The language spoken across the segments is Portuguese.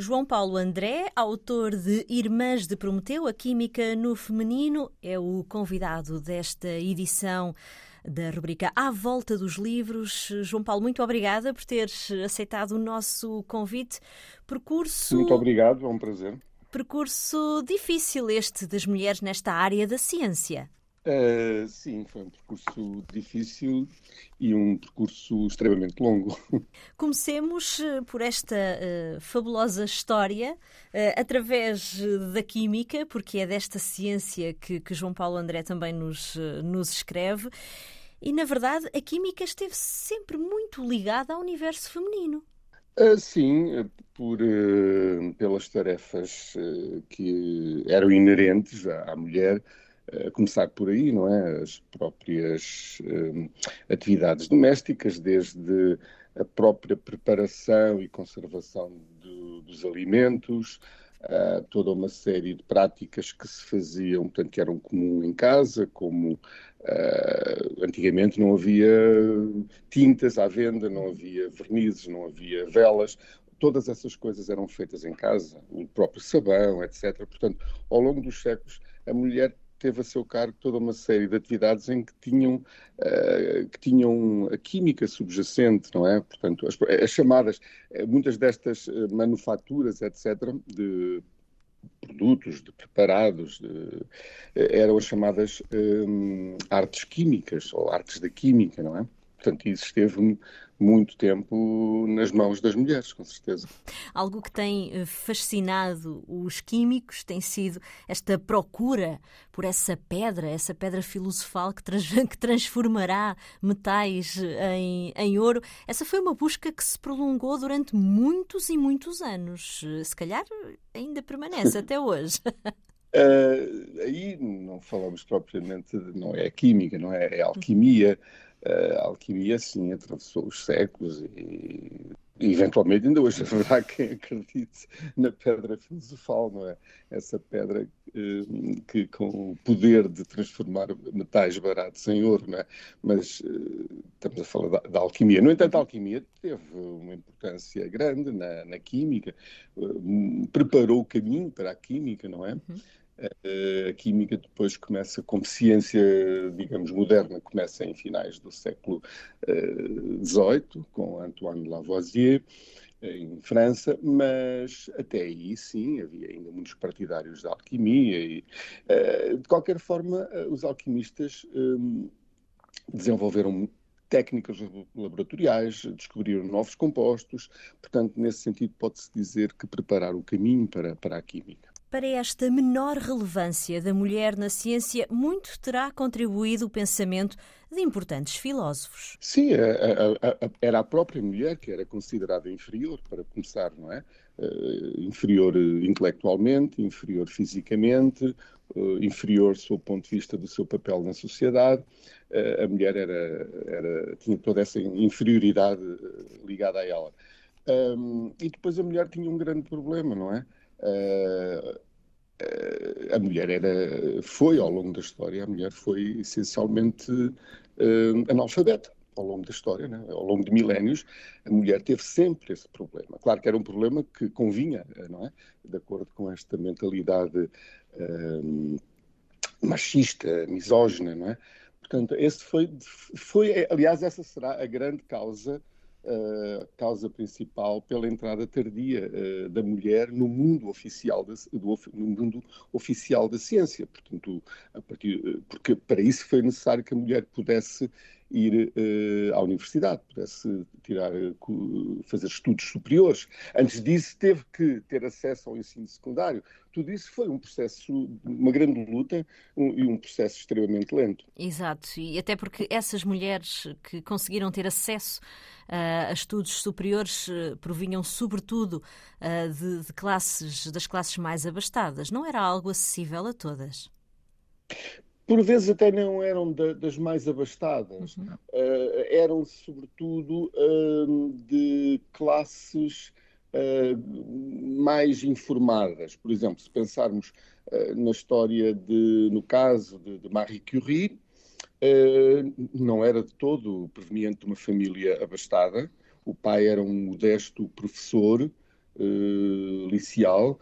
João Paulo André, autor de Irmãs de Prometeu, a Química no Feminino, é o convidado desta edição da rubrica À Volta dos Livros. João Paulo, muito obrigada por teres aceitado o nosso convite. Percurso. Muito obrigado, é um prazer. Percurso difícil este das mulheres nesta área da ciência. Uh, sim, foi um percurso difícil e um percurso extremamente longo. Comecemos eh, por esta uh, fabulosa história, uh, através da química, porque é desta ciência que, que João Paulo André também nos, nos escreve. E, na verdade, a química esteve sempre muito ligada ao universo feminino. sim, por, pelas tarefas que eram inerentes à, à mulher começar por aí, não é? As próprias um, atividades domésticas, desde a própria preparação e conservação do, dos alimentos, uh, toda uma série de práticas que se faziam, portanto, que eram comum em casa, como uh, antigamente não havia tintas à venda, não havia vernizes, não havia velas, todas essas coisas eram feitas em casa, o próprio sabão, etc. Portanto, ao longo dos séculos, a mulher teve a seu cargo toda uma série de atividades em que tinham, uh, que tinham a química subjacente, não é? Portanto, as, as chamadas, eh, muitas destas eh, manufaturas, etc., de produtos, de preparados, de, eram as chamadas um, artes químicas, ou artes da química, não é? Portanto, isso esteve muito tempo nas mãos das mulheres, com certeza. Algo que tem eh, fascinado os químicos tem sido esta procura por essa pedra, essa pedra filosofal que, trans, que transformará metais em, em ouro. Essa foi uma busca que se prolongou durante muitos e muitos anos. Se calhar ainda permanece até hoje. Uh, aí não falamos propriamente, não é química, não é, é alquimia a alquimia, sim, atravessou os séculos e, eventualmente ainda hoje haverá quem acredite na pedra filosofal, não é? Essa pedra eh, que com o poder de transformar metais baratos em ouro, não é? Mas eh, estamos a falar da, da, alquimia. No entanto, a alquimia teve uma importância grande na, na química, eh, preparou o caminho para a química, não é? Uhum. A química depois começa como ciência, digamos, moderna, começa em finais do século XVIII, uh, com Antoine Lavoisier, em França, mas até aí sim, havia ainda muitos partidários da alquimia e, uh, de qualquer forma, os alquimistas desenvolveram técnicas laboratoriais, descobriram novos compostos, portanto, nesse sentido, pode-se dizer que prepararam o caminho para, para a química. Para esta menor relevância da mulher na ciência, muito terá contribuído o pensamento de importantes filósofos. Sim, a, a, a, era a própria mulher que era considerada inferior, para começar, não é? Uh, inferior intelectualmente, inferior fisicamente, uh, inferior sob o ponto de vista do seu papel na sociedade. Uh, a mulher era, era, tinha toda essa inferioridade ligada a ela. Um, e depois a mulher tinha um grande problema, não é? Uh, a mulher era, foi ao longo da história, a mulher foi essencialmente uh, analfabeta ao longo da história, né? ao longo de milénios, a mulher teve sempre esse problema. Claro que era um problema que convinha, não é? De acordo com esta mentalidade machista, misógina, não é? Portanto, esse foi, foi, aliás, essa será a grande causa a causa principal pela entrada tardia uh, da mulher no mundo oficial da, do, no mundo oficial da ciência. Portanto, a partir, eh, porque para isso foi necessário que a mulher pudesse ir uh, à universidade, pudesse tirar, uh, fazer estudos superiores. Antes disso, teve que ter acesso ao ensino secundário. Tudo isso foi um processo, uma grande luta um, e um processo extremamente lento. Exato, e até porque essas mulheres que conseguiram ter acesso uh, a estudos superiores provinham sobretudo de, de classes, das classes mais abastadas. Não era algo acessível a todas por vezes até não eram da, das mais abastadas, uhum. uh, eram sobretudo uh, de classes uh, mais informadas. Por exemplo, se pensarmos eh, na história de, no caso de, de Marie Curie, não era de todo proveniente de uma família abastada. O pai era um modesto professor uh, liceal,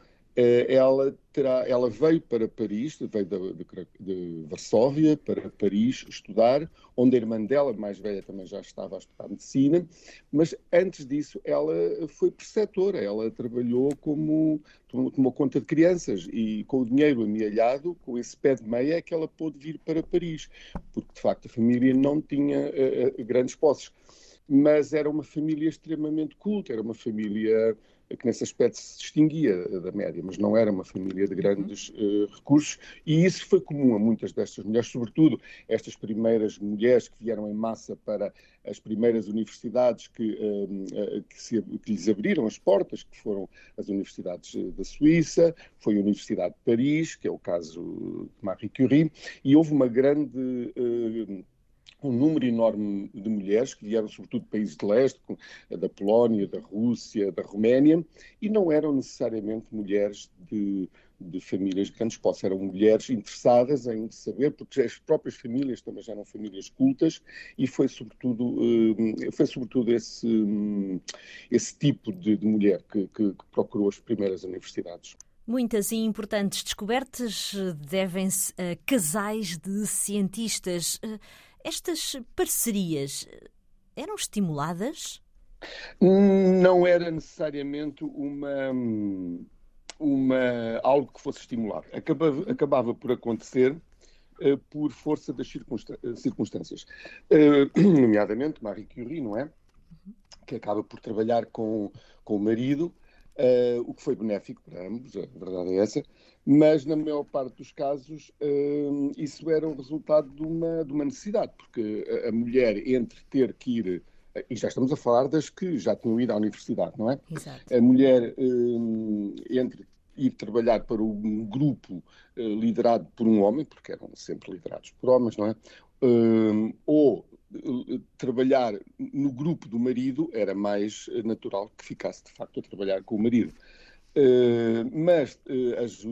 ela, terá, ela veio para Paris, veio de, de, de, Varsóvia para Paris estudar, onde a irmã dela, mais velha, também já estava a estudar medicina, mas antes disso ela foi preceptora, ela trabalhou como tomou conta de crianças e com o dinheiro amealhado, com esse pé de meia, é que ela pôde vir para Paris, porque de facto a família não tinha uh, grandes posses mas era uma família extremamente culta, era uma família que nesse aspecto se distinguia da média, mas não era uma família de grandes uh, recursos, e isso foi comum a muitas destas mulheres, sobretudo estas primeiras mulheres que vieram em massa para as primeiras universidades que, uh, que, se, que lhes abriram as portas, que foram as universidades da Suíça, foi a Universidade de Paris, que é o caso de Marie Curie, e houve uma grande uh, um número enorme de mulheres que vieram sobretudo de países de leste, da Polónia, da Rússia, da Roménia, e não eram necessariamente mulheres de, de famílias de grandes posses, eram mulheres interessadas em saber, porque as próprias famílias também já eram famílias cultas, e foi sobretudo, eh, foi sobretudo esse, esse tipo de, de mulher que, que, que procurou as primeiras universidades. Muitas e importantes descobertas devem-se a casais de cientistas. Estas parcerias eh, eram estimuladas? Não era necessariamente uma, uma, algo que fosse estimulado. Acabava, acabava por acontecer uh, por força das circunstâncias. Uh, nomeadamente Marie Curie, não é? Que acaba por trabalhar com, com o marido, uh, o que foi benéfico para ambos, a verdade é essa, mas na maior parte dos casos uh, isso era o resultado de uma, de uma necessidade, porque a, a, mulher, entre ter que ir, e já estamos a falar das que já tinham ido à universidade, não é? Exato. A mulher, entre ir trabalhar para um grupo liderado por um homem, porque eram sempre liderados por homens, não é? ou trabalhar no grupo do marido era mais natural que ficasse de facto a trabalhar com o marido. Uh, mas uh, as,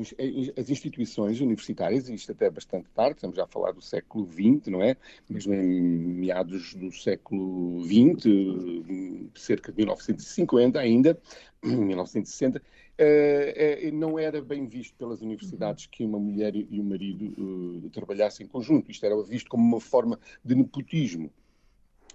as, instituições universitárias, isto até é bastante tarde, estamos já a falar do século XX, não é? Mesmo em meados do século XX, uh, cerca de 1950 ainda, 1960, não era bem visto pelas universidades que uma mulher e um marido trabalhassem em conjunto. Isto era visto como uma forma de nepotismo.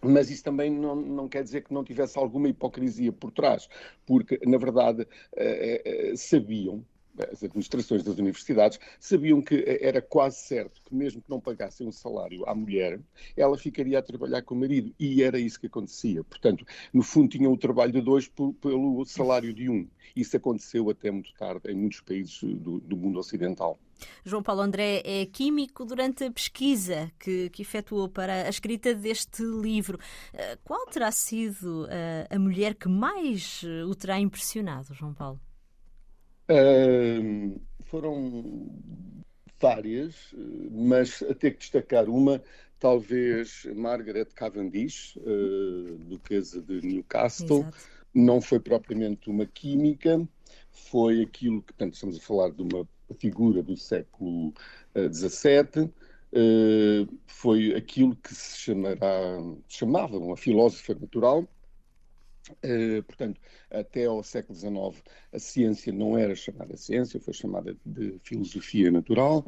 Mas isso também não, não, quer dizer que não tivesse alguma hipocrisia por trás, porque, na verdade, eh, eh, sabiam, as administrações das universidades sabiam que era quase certo que, mesmo que não pagassem um salário à mulher, ela ficaria a trabalhar com o marido. E era isso que acontecia. Portanto, no fundo, tinham o trabalho de dois pelo salário de um. Isso aconteceu até muito tarde em muitos países do, do mundo ocidental. João Paulo André é químico durante a pesquisa que, que efetuou para a escrita deste livro. Eh, qual terá sido a, eh, a mulher que mais eh, o terá impressionado, João Paulo? Uh, foram várias, mas a ter que destacar uma, talvez Margaret Cavendish, uh, duquesa de Newcastle. Exato. Não foi propriamente uma química, foi aquilo que, portanto, estamos a falar de uma figura do século XVII, uh, eh, foi aquilo que se chamará, chamava uma filósofa natural. Uh, portanto, até ao século XIX, a ciência não era chamada ciência, foi chamada de filosofia natural,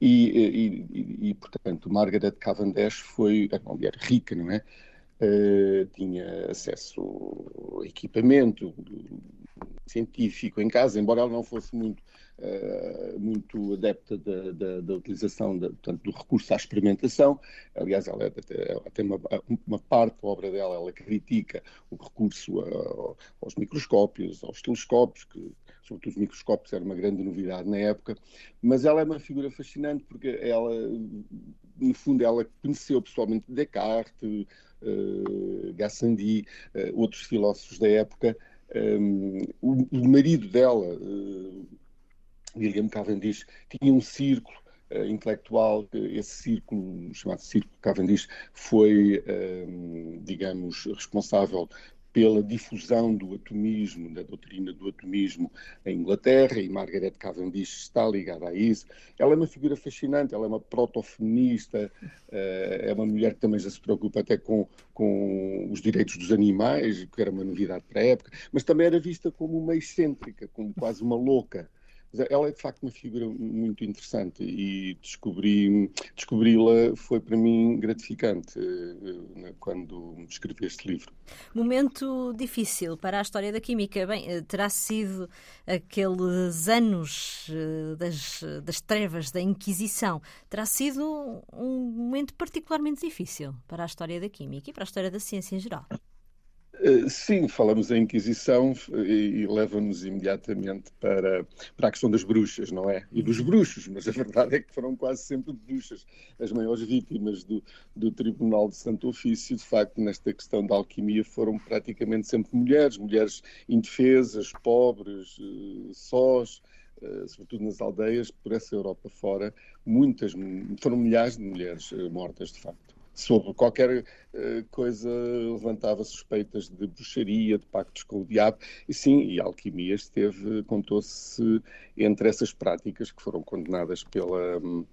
e, e, e, e portanto, Margaret Cavendish foi uma mulher rica, não é? Uh, tinha acesso a equipamento científico em casa, embora ela não fosse muito uh, muito adepta da, da, da utilização portanto, do recurso à experimentação. Aliás, ela, é, ela tem uma, uma, parte da obra dela, ela critica o recurso a, aos microscópios, aos telescópios, que sobretudo os microscópios era uma grande novidade na época, mas ela é uma figura fascinante porque ela, no fundo, ela conheceu pessoalmente Descartes, uh, Gassendi, uh, outros filósofos da época, um, o, o, marido dela, uh, William Cavendish tinha um círculo uh, intelectual, esse círculo, chamado Círculo Cavendish, foi, uh, digamos, responsável pela difusão do atomismo, da doutrina do atomismo em Inglaterra, e Margaret Cavendish está ligada a isso. Ela é uma figura fascinante, ela é uma protofeminista, eh, é uma mulher que também já se preocupa até com, com os direitos dos animais, que era uma novidade para a época, mas também era vista como uma excêntrica, como quase uma louca. Ela é de facto uma figura muito interessante e descobri, descobri-la foi para mim gratificante uh, quando escrevi este livro. Momento difícil para a história da química. Bem, eh, terá sido aqueles anos das, das trevas, da Inquisição. Terá sido um momento particularmente difícil para a história da química e para a história da ciência em geral. Eh, sim, falamos da Inquisição e, leva-nos imediatamente para, para a questão das bruxas, não é? E dos bruxos, mas a verdade é que foram quase sempre bruxas as maiores vítimas do, do Tribunal de Santo Ofício. De facto, nesta questão da alquimia foram praticamente sempre mulheres, mulheres indefesas, pobres, eh, sós. Uh, sobretudo nas aldeias, por essa Europa fora, muitas, foram milhares de mulheres mortas, de facto sobre qualquer uh, coisa levantava suspeitas de bruxaria, de pactos com o diabo, e sim, e a alquimia esteve, contou-se entre essas práticas que foram condenadas pela, uh,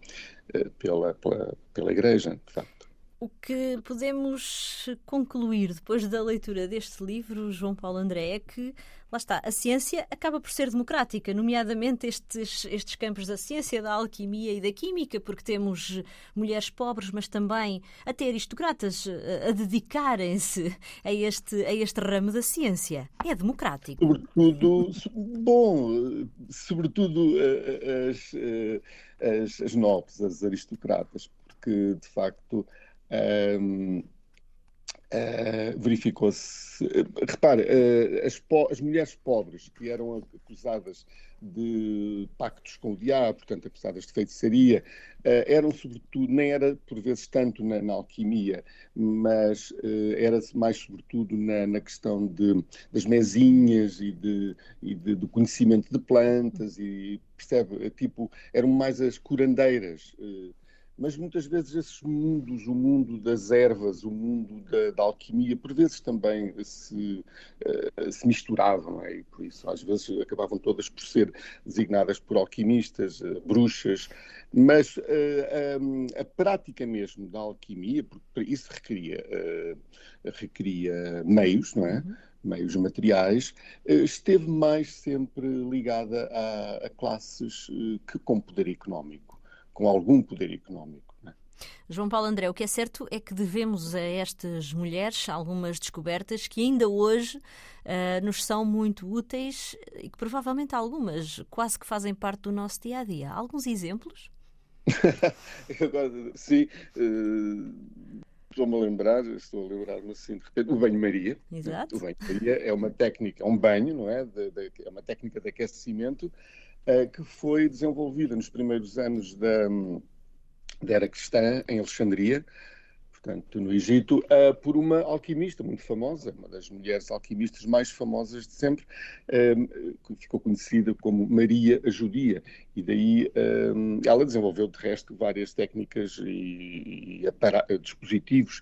pela, pela, pela Igreja, de facto. O que podemos concluir depois da leitura deste livro, João Paulo André, é que, lá está, a ciência acaba por ser democrática, nomeadamente estes, estes campos da ciência, da alquimia e da química, porque temos mulheres pobres, mas também até aristocratas a, a dedicarem-se a este, a este ramo da ciência. É democrático. Sobretudo, bom, sobretudo eh, eh, as, eh, as, as nobres, as aristocratas, porque de facto Uh, verificou-se. repare, uh, as, as, mulheres pobres que eram acusadas de pactos com o diabo, portanto, acusadas de feitiçaria, uh, eram sobretudo, nem era por vezes tanto na, na alquimia, mas era mais sobretudo na, na questão de, das mesinhas e, de, e de, do conhecimento de plantas, e percebe? Tipo, eram mais as curandeiras mas muitas vezes esses mundos, o mundo das ervas, o mundo da, da alquimia, por vezes também se, uh, se misturavam, é? e por isso às vezes acabavam todas por ser designadas por alquimistas, uh, bruxas, mas uh, um, a prática mesmo da alquimia, porque isso requeria, requeria meios, não é? Uhum meios materiais, esteve mais sempre ligada a, a classes que com poder económico com algum poder económico. É? João Paulo André, o que é certo é que devemos a estas mulheres algumas descobertas que ainda hoje uh, nos são muito úteis e que provavelmente algumas quase que fazem parte do nosso dia a dia. Alguns exemplos? Agora, sim. Uh... Estou-me a lembrar, estou a lembrar-me assim, de repente, o banho-maria. Exato. O banho-maria é uma técnica, é um banho, não é? De, de, é uma técnica de aquecimento uh, que foi desenvolvida nos primeiros anos da, da era cristã em Alexandria, portanto, no Egito, uh, por uma alquimista muito famosa, uma das mulheres alquimistas mais famosas de sempre, que ficou conhecida como Maria a Judia. E daí ela desenvolveu, de resto, várias técnicas e, e dispositivos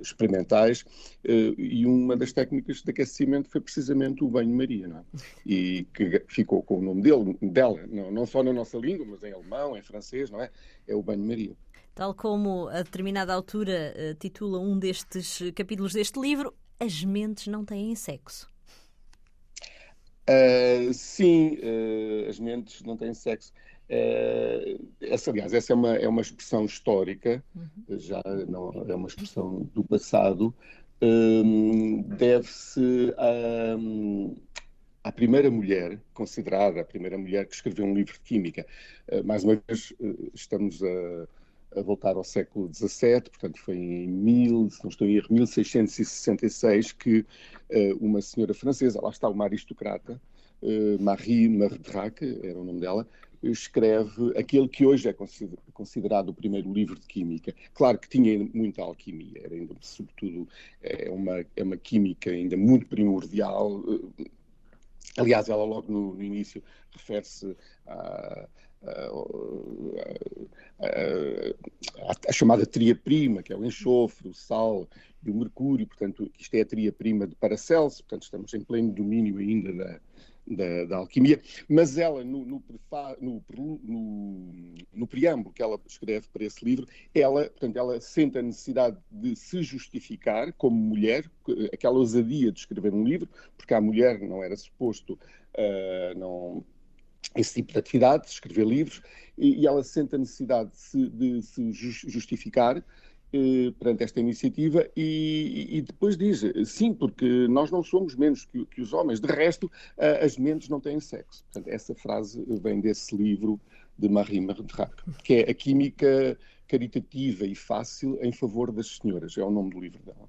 experimentais, uh, e uma das técnicas de aquecimento foi precisamente o banho-maria, é? e que ficou com o nome dele, dela, não, não só na nossa língua, mas em alemão, em francês, não é? É o banho-maria tal como a determinada altura uh, titula um destes capítulos deste livro, As Mentes Não Têm Sexo. Uh, sim, uh, as mentes não têm sexo. Uh, essa, aliás, essa é uma, é uma expressão histórica, uhum. já não é uma expressão do passado. Um, Deve-se a, à primeira mulher considerada, a primeira mulher que escreveu um livro de química. mais uma vez, estamos a a voltar ao século XVII, portanto foi em se não estou em erro, 1666 que uh, uma senhora francesa, lá está uma aristocrata, uh, Marie Mardrac, era o nome dela, escreve aquele que hoje é considerado o primeiro livro de química. Claro que tinha muita alquimia, era ainda, sobretudo, é uma, é uma química ainda muito primordial. Aliás, ela logo no, no início refere-se a a, a, chamada tria-prima, que é o enxofre, o sal e o mercúrio, portanto, isto é a tria-prima de Paracelso, portanto, estamos em pleno domínio ainda da, da, da alquimia, mas ela, no, no, no, no, preâmbulo que ela escreve para esse livro, ela, portanto, ela sente a necessidade de se justificar como mulher, aquela ousadia de escrever um livro, porque a mulher não era suposto uh, não esse tipo de atividade, de escrever livros, e, e ela sente a necessidade de se, de se justificar eh, perante esta iniciativa e, e, depois diz, sim, porque nós não somos menos que, que os homens, de resto, as mentes não têm sexo. Portanto, essa frase vem desse livro de Marie Mardrac, que é a química caritativa e fácil em favor das senhoras, é o nome do livro dela.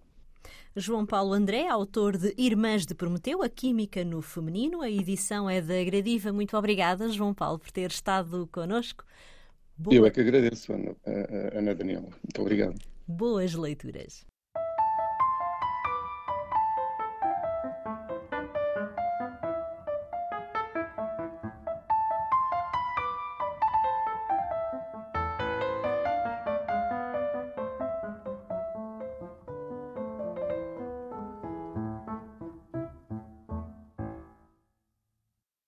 João Paulo André, autor de Irmãs de Prometeu, a Química no Feminino. A edição é da Gradiva. Muito obrigada, João Paulo, por ter estado connosco. Boa... Eu é que agradeço, Ana, Ana Daniela. Muito obrigado. Boas leituras.